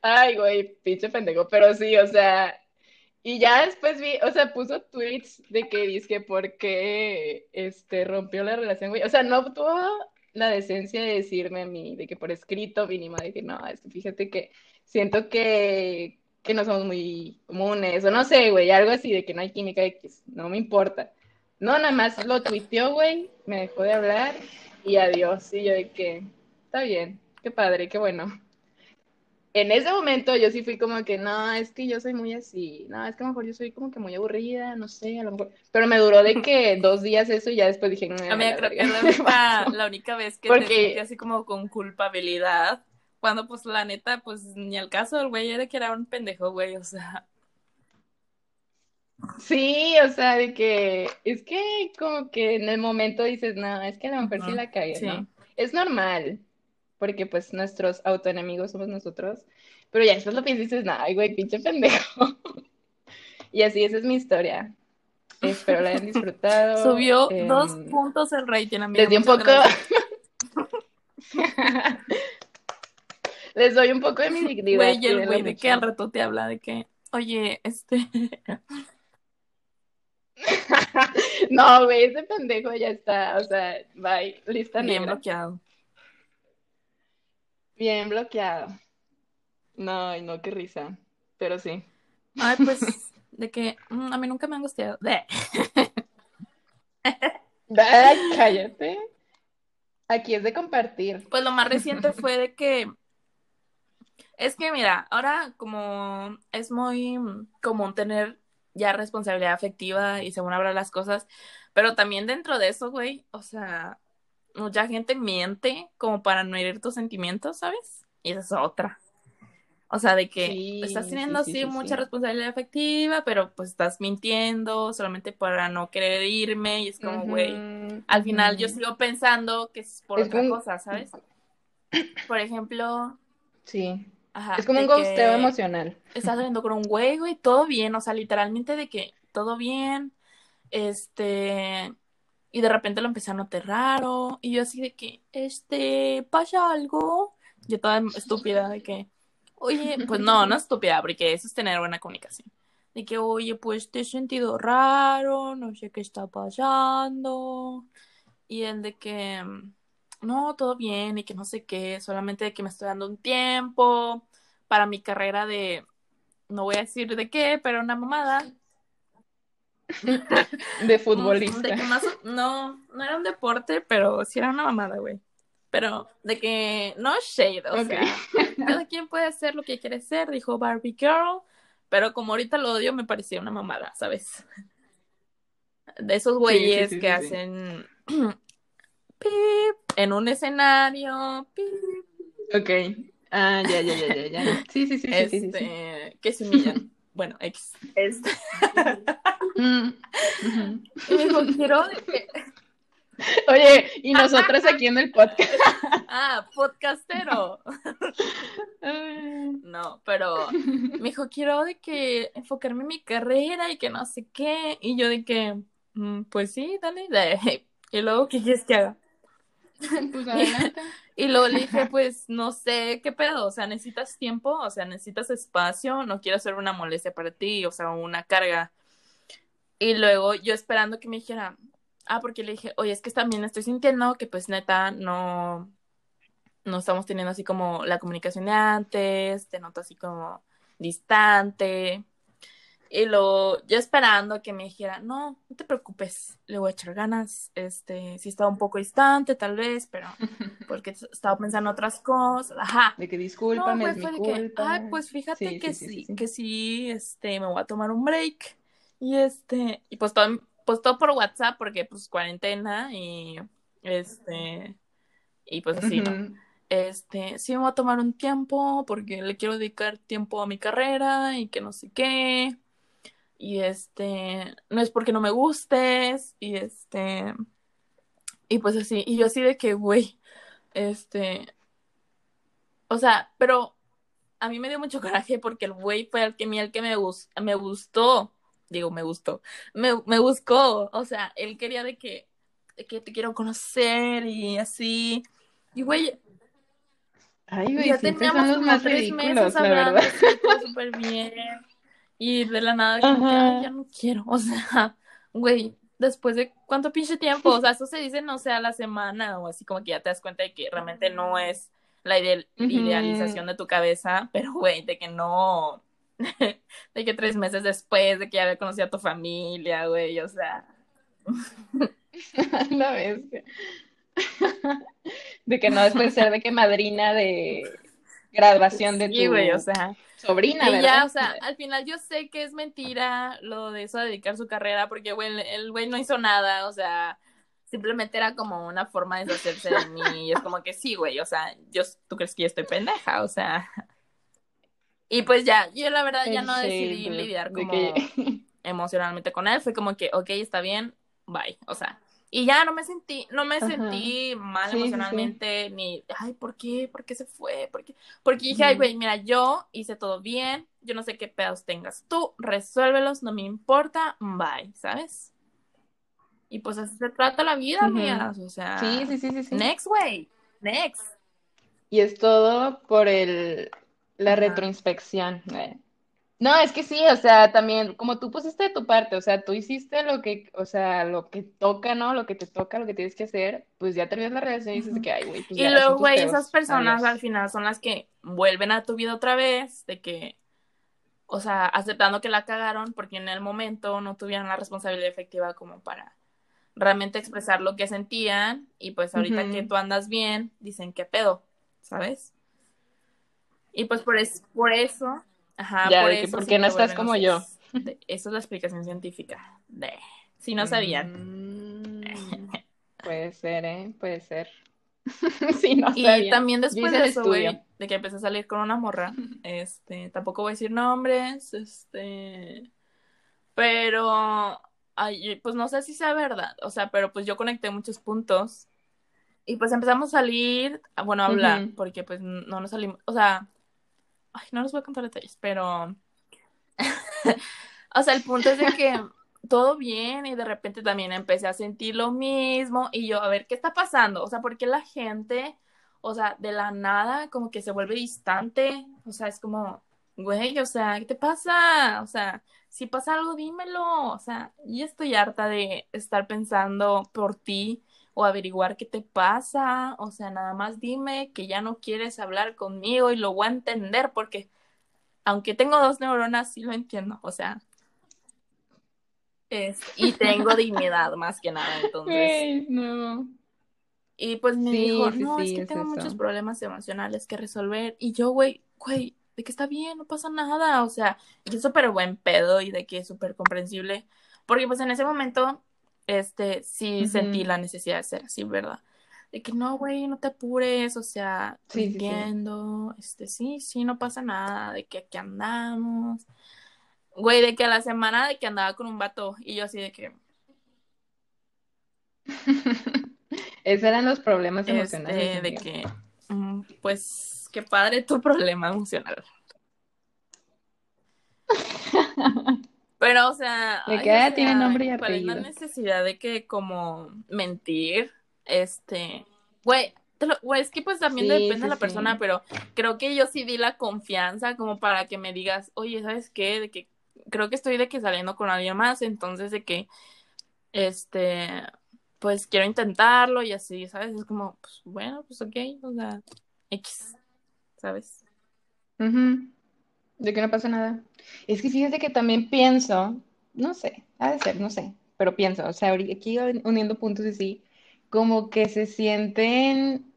Ay, güey, pinche pendejo. Pero sí, o sea, y ya después vi, o sea, puso tweets de que dice por qué este, rompió la relación, güey. O sea, no tuvo la decencia de decirme a mí, de que por escrito mínimo, de que no, es que fíjate que siento que, que no somos muy comunes, o no sé, güey, algo así de que no hay química X, no me importa. No, nada más lo tuiteó, güey, me dejó de hablar y adiós. Y yo de que, está bien, qué padre, qué bueno. En ese momento yo sí fui como que, no, es que yo soy muy así, no, es que a lo mejor yo soy como que muy aburrida, no sé, a lo mejor. Pero me duró de que dos días eso y ya después dije, no. A mí creo que es la única, la única vez que Porque... te sentí así como con culpabilidad cuando pues la neta, pues ni al caso el güey era que era un pendejo, güey, o sea. Sí, o sea, de que es que como que en el momento dices, no, es que a lo mejor sí la cagué, ¿no? Es normal, porque pues nuestros autoenemigos somos nosotros, pero ya después lo piensas y dices, no, ay, güey, pinche pendejo. Y así, esa es mi historia. Espero la hayan disfrutado. Subió Em, dos puntos el rating, amiga. Les di un poco. Les doy un poco de mi dignidad. Güey, y el güey de que al rato te habla de que, oye, este, No, güey, ese pendejo ya está. O sea, bye. Lista bien negra. bloqueado. Bien bloqueado. No, ay, no, qué risa. Pero sí. Ay, pues, de que mm, a mí nunca me han gusteado. De. Ay, cállate. Aquí es de compartir. Pues lo más reciente fue de que es que mira, ahora como es muy común tener ya responsabilidad afectiva y según hablar las cosas, pero también dentro de eso, güey, o sea, mucha gente miente como para no herir tus sentimientos, ¿sabes? Y esa es otra. O sea, de que Sí, estás teniendo sí, así sí, sí, mucha responsabilidad afectiva, pero pues estás mintiendo solamente para no querer irme y es como, güey, Ujú, al final yo sigo pensando que es por Es otra cosa, ¿sabes? Por ejemplo, Sí. ajá, Es como un ghosteo emocional. Estás saliendo con un güey, güey, todo bien, o sea, literalmente de que todo bien, este, y de repente lo empecé a notar raro, y yo así de que, este, pasa algo, yo toda estúpida de que, oye, pues no, no estúpida, porque eso es tener buena comunicación, de que, oye, pues te he sentido raro, no sé qué está pasando, y el de que, no, todo bien, y que no sé qué, solamente de que me estoy dando un tiempo para mi carrera de, no voy a decir de qué, pero una mamada. De futbolista. De que más, no, no era un deporte, pero sí era una mamada, güey. Pero de que no shade, o sea, cada quien puede hacer lo que quiere ser, dijo Barbie Girl, pero como ahorita lo odio, me parecía una mamada, ¿sabes? De esos güeyes sí, que sí, sí. hacen pip en un escenario, pip, Ok. Ah, ya, ya, ya, ya, ya. Sí, sí, sí, sí, sí, sí, sí. este, que se humillan. Bueno, X. Este. Mm. Y me dijo, quiero de que- Oye, y nosotras aquí en el podcast. Ah, podcastero. No, pero me dijo, quiero de que enfocarme en mi carrera y que no sé qué. Y yo de que, "Mm, pues sí, dale. Y luego, ¿qué quieres que haga? Pues adelante. Y luego le dije, pues no sé qué pedo, o sea, necesitas tiempo, o sea, necesitas espacio, no quiero ser una molestia para ti, o sea, una carga. Y luego yo esperando que me dijera, ah, porque le dije, oye, es que también estoy sintiendo que pues neta no, no estamos teniendo así como la comunicación de antes, te noto así como distante. Y luego yo esperando que me dijera, no, no te preocupes, le voy a echar ganas, este, sí estaba un poco distante tal vez, pero porque estaba pensando otras cosas, ajá. De que No, discúlpame, güey, es mi que, ay, pues fíjate Sí, que sí, que sí, este, me voy a tomar un break. Y este, y pues todo, pues todo por WhatsApp, porque pues cuarentena y este, y pues así, ¿no? Este, sí me voy a tomar un tiempo porque le quiero dedicar tiempo a mi carrera y que no sé qué. Y este, no es porque no me gustes, y este, y pues así, y yo así de que, güey, este, o sea, pero a mí me dio mucho coraje porque el güey fue el que, el que me, gus- me gustó, digo, me gustó, me, me buscó, o sea, él quería de que, de que te quiero conocer y así, y güey, Ay, güey, ya teníamos como tres ridículos, meses la hablando súper bien. Y de la nada, como que, Ajá. ay, ya no quiero. O sea, güey, después de cuánto pinche tiempo. O sea, eso se dice, no sé, a la semana o así, como que ya te das cuenta de que realmente no es la ide- idealización de tu cabeza. Pero, güey, de que no. De que tres meses después de que ya había conocido a tu familia, güey, o sea. La bestia. De que no después ser de que madrina de graduación de Sí, tu o sea. sobrina, Y ¿verdad? ya, o sea, al final yo sé que es mentira lo de eso de dedicar su carrera, porque, güey, el- güey no hizo nada, o sea, simplemente era como una forma de deshacerse de mí, y es como que sí, güey, o sea, yo, ¿tú crees que yo estoy pendeja? O sea, y pues ya, yo la verdad ya no decidí lidiar de como que- emocionalmente con él, fue como que, ok, está bien, bye, o sea, Y ya no me sentí, no me Ajá. sentí mal Sí, sí, sí. emocionalmente, ni, ay, ¿por qué? ¿Por qué se fue? ¿Por qué? Porque dije, ay, güey, mira, yo hice todo bien, yo no sé qué pedos tengas tú, resuélvelos, no me importa, bye, ¿sabes? Y pues así se trata la vida, amigas, o sea, Sí, sí, sí, sí, sí. next, güey, next. Y es todo por el, la Ajá. retroinspección. eh. No, es que sí, o sea, también, como tú pusiste de tu parte, o sea, tú hiciste lo que, o sea, lo que toca, ¿no? Lo que te toca, lo que tienes que hacer, pues ya terminas la relación y dices que, ay, güey, pues Y luego, güey, esas personas adiós. al final son las que vuelven a tu vida otra vez, de que, o sea, aceptando que la cagaron porque en el momento no tuvieron la responsabilidad efectiva como para realmente expresar lo que sentían y pues ahorita que tú andas bien, dicen qué pedo, ¿sabes? Y pues por, es, por eso, ajá, Ya, por de que, eso ¿por sí qué no estás como yo? De- Esa es la explicación científica. De, si no sabían. Mm, puede ser, ¿eh? Puede ser. Sí, no Y también después de eso, güey, de que empecé a salir con una morra, este, tampoco voy a decir nombres, este, pero, ay, pues no sé si sea verdad, o sea, pero pues yo conecté muchos puntos y pues empezamos a salir, bueno, a hablar, porque pues no nos salimos, o sea, ay, no les voy a contar detalles, pero, o sea, el punto es de que todo bien y de repente también empecé a sentir lo mismo y yo, a ver, ¿qué está pasando? O sea, ¿por qué la gente, o sea, de la nada como que se vuelve distante? O sea, es como, güey, o sea, ¿qué te pasa? O sea, si pasa algo, dímelo. O sea, yo estoy harta de estar pensando por ti o averiguar qué te pasa. O sea, nada más dime que ya no quieres hablar conmigo y lo voy a entender porque aunque tengo dos neuronas, sí lo entiendo. O sea, es, y tengo dignidad más que nada, entonces. No. Y pues me Sí, dijo, sí, no, es que es tengo eso. muchos problemas emocionales que resolver. Y yo, güey, güey, de que está bien, no pasa nada. O sea, y es súper buen pedo y de que es súper comprensible. Porque pues en ese momento, este, sí sentí la necesidad de ser así, ¿verdad? De que no, güey, no te apures, o sea, Sí, sí, sí. entiendo, este, sí, sí, no pasa nada, de que aquí andamos. Güey, de que a la semana de que andaba con un vato y yo así de que, Esos eran los problemas emocionales, este, de que, mm, pues, qué padre tu problema emocional. Pero, o sea, De ay, o ah, tiene sea, nombre y ¿cuál es la necesidad de que como mentir? Este, güey, güey, es que pues también Sí, depende sí, de la sí. persona, pero creo que yo sí di la confianza como para que me digas, oye, ¿sabes qué? De que creo que estoy de que saliendo con alguien más, entonces de que, este, pues quiero intentarlo y así, ¿sabes? Es como, pues bueno, pues ok, o sea, X, ¿sabes? Ujú. De que no pasa nada. Es que fíjate que también pienso, no sé, ha de ser, no sé, pero pienso, o sea, aquí uniendo puntos así, como que se sienten,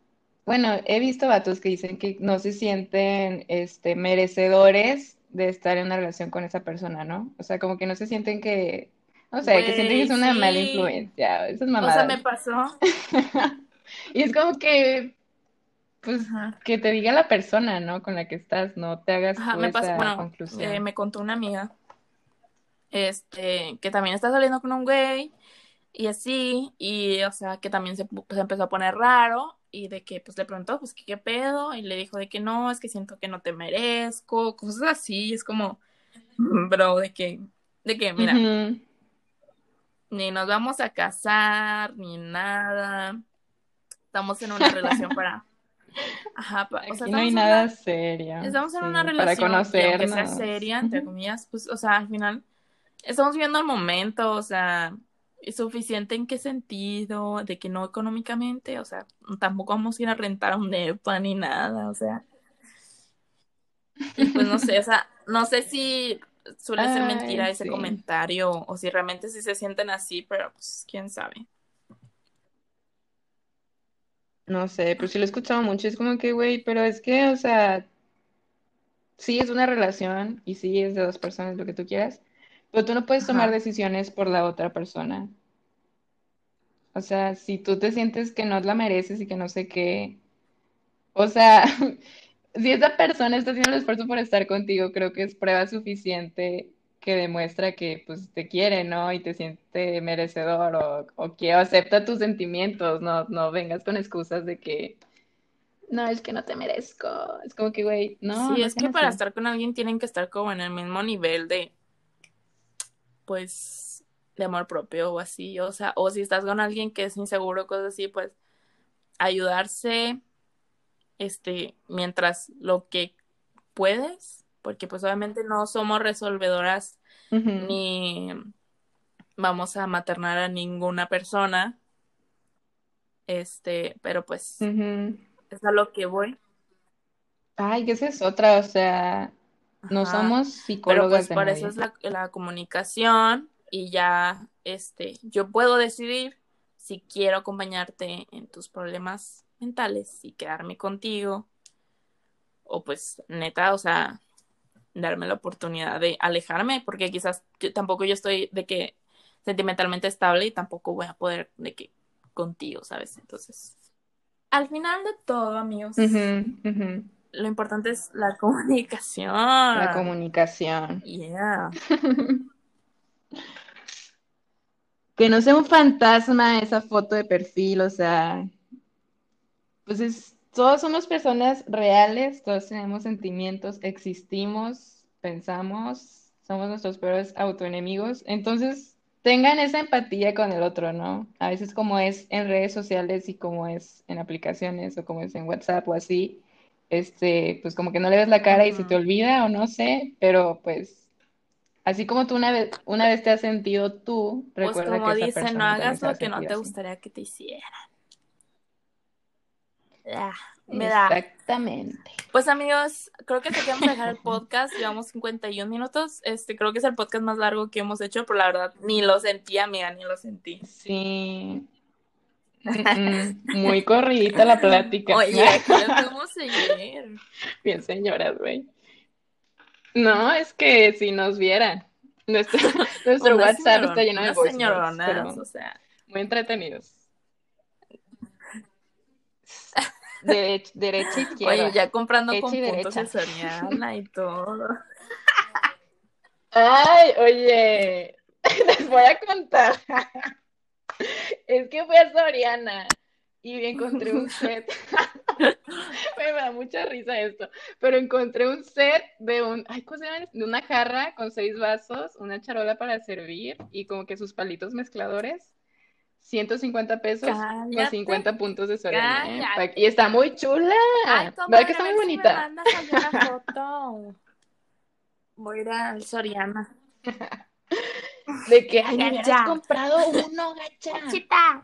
bueno, he visto vatos que dicen que no se sienten, este, merecedores de estar en una relación con esa persona, ¿no? O sea, como que no se sienten que, no sé, que sienten que es una mala sí. influencia, esas O sea, mamadas. me pasó. Y es como que, pues, Ajá. que te diga la persona, ¿no? Con la que estás, no te hagas Ajá, tú me esa bueno, conclusión. eh, me contó una amiga, este, que también está saliendo con un güey y así, y o sea, que también se, empezó a poner raro y de que pues le preguntó, pues, ¿qué, qué pedo? Y le dijo de que no, es que siento que no te merezco, cosas así, es como, bro, de que, de que, mira, ni nos vamos a casar, ni nada, estamos en una relación para, ajá, pa- o sea, Aquí no hay nada una serio. Estamos en Sí, una para relación y aunque sea seria, entre comillas, pues, o sea, al final estamos viviendo el momento, o sea, ¿es suficiente en qué sentido? De que no económicamente, o sea, tampoco vamos a ir a rentar a un depa ni nada, o sea, y pues no sé, o sea, no sé si suele ser mentira Ay, ese sí. comentario o si realmente sí se sienten así, pero pues quién sabe. No sé, pero sí lo he escuchado mucho. Es como que, güey, pero es que, o sea, sí es una relación y sí es de dos personas, lo que tú quieras, pero tú no puedes tomar Ajá. decisiones por la otra persona. O sea, si tú te sientes que no la mereces y que no sé qué, o sea, si esa persona está haciendo el esfuerzo por estar contigo, creo que es prueba suficiente que demuestra que pues te quiere, ¿no? Y te siente merecedor o, o que acepta tus sentimientos, no, no vengas con excusas de que no, es que no te merezco. Es como que, güey, no. Sí, no es que para así. estar con alguien tienen que estar como en el mismo nivel de, pues, de amor propio o así. O sea, o si estás con alguien que es inseguro, cosas así, pues, ayudarse, este, mientras lo que puedes, porque pues obviamente no somos resolvedoras ni vamos a maternar a ninguna persona. Este, pero pues es a lo que voy. Ay, esa es otra, o sea, no somos Pero psicólogas pues de por nadie. eso es la, la comunicación y ya, este, yo puedo decidir si quiero acompañarte en tus problemas mentales y quedarme contigo o pues neta, o sea, darme la oportunidad de alejarme porque quizás yo, tampoco yo estoy de que sentimentalmente estable y tampoco voy a poder de que contigo, ¿sabes? Entonces, al final de todo, amigos, lo importante es la comunicación. La comunicación. Yeah. Que no sea un fantasma esa foto de perfil, o sea, pues es, todos somos personas reales, todos tenemos sentimientos, existimos, pensamos, somos nuestros peores autoenemigos, entonces tengan esa empatía con el otro, ¿no? A veces como es en redes sociales y como es en aplicaciones o como es en WhatsApp o así, este, pues como que no le ves la cara y se te olvida o no sé, pero pues así como tú una vez, una vez te has sentido tú, Pues recuerda como que esa dicen, no hagas lo que no te gustaría que te hicieran. Ah, me da. Exactamente. Pues amigos, creo que aquí vamos a dejar el podcast. Llevamos 51 minutos. Este, creo que es el podcast más largo que hemos hecho, pero la verdad ni lo sentí, amiga, ni lo sentí. Sí. Mm, Muy corridita la plática. Oye, aquí podemos seguir. Bien, señoras, güey. No, es que si nos vieran. Nuestro, nuestro WhatsApp está lleno de unas voice notes, señoronas, pero o sea. muy entretenidos. Derech- derecha, izquierda. Oye, ya comprando con y puntos derecha. de Soriana y todo. Ay, oye, les voy a contar. Es que fui a Soriana y encontré un set. Me da mucha risa esto, pero encontré un set de un, ay, ¿cómo se llama? De una jarra con seis vasos, una charola para servir y como que sus palitos mezcladores. 150 pesos con Cállate. 50 puntos de Soriana, ¿eh? Y está muy chula. Ay, ¿Verdad que está muy ver si me bonita? mandas foto. Voy a ir al Soriana. De que, ay, me comprado uno, gacha. Chita.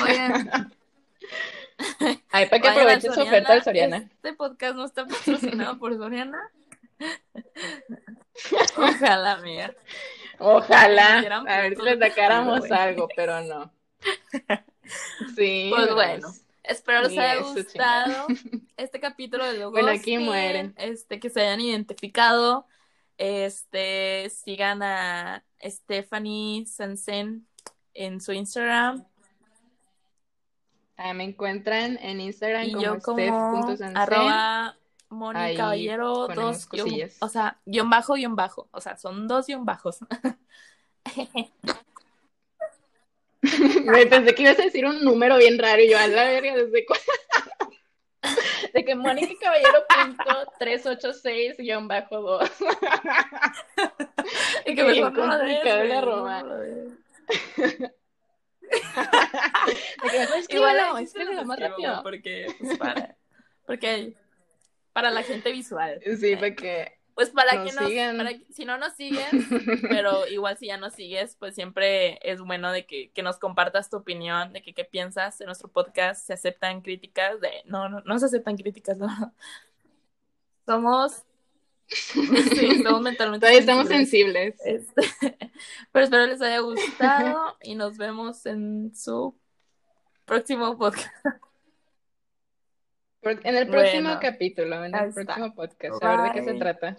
Oigan, Ay, para que a aprovechen su oferta de Soriana. Este podcast no está patrocinado por Soriana. Ojalá, mía. Ojalá, a ver si de sacáramos algo, pero no. Sí, Pues bueno, espero les haya gustado este capítulo de Luego Bueno, aquí mueren. Este, que se hayan identificado. Este, sigan a Stephanie Sansen en su Instagram. Ah, me encuentran en Instagram Y como yo como arroba Moni Ahí Caballero, dos guión- o sea, guion bajo, guion bajo. O sea, son dos guion bajos. Me pensé que ibas a decir un número bien raro y yo a la verga desde cu- de que Mónica Caballero punto 386 guion bajo 2. Y que des, complicado la Roma. Igual escríbelo, más rápido. Porque, pues, para, porque para la gente visual. Sí, porque Pues para Nos que nos, sigan. para si no nos sigues, pero igual si ya nos sigues, pues siempre es bueno de que, que nos compartas tu opinión, de que qué piensas de nuestro podcast, se aceptan críticas, de no, no, no se aceptan críticas, no. Somos, sí, somos mentalmente todavía estamos sensibles. sensibles. Este, pero espero les haya gustado y nos vemos en su próximo podcast. En el próximo Bueno, capítulo, en el próximo podcast, a ver de qué se trata.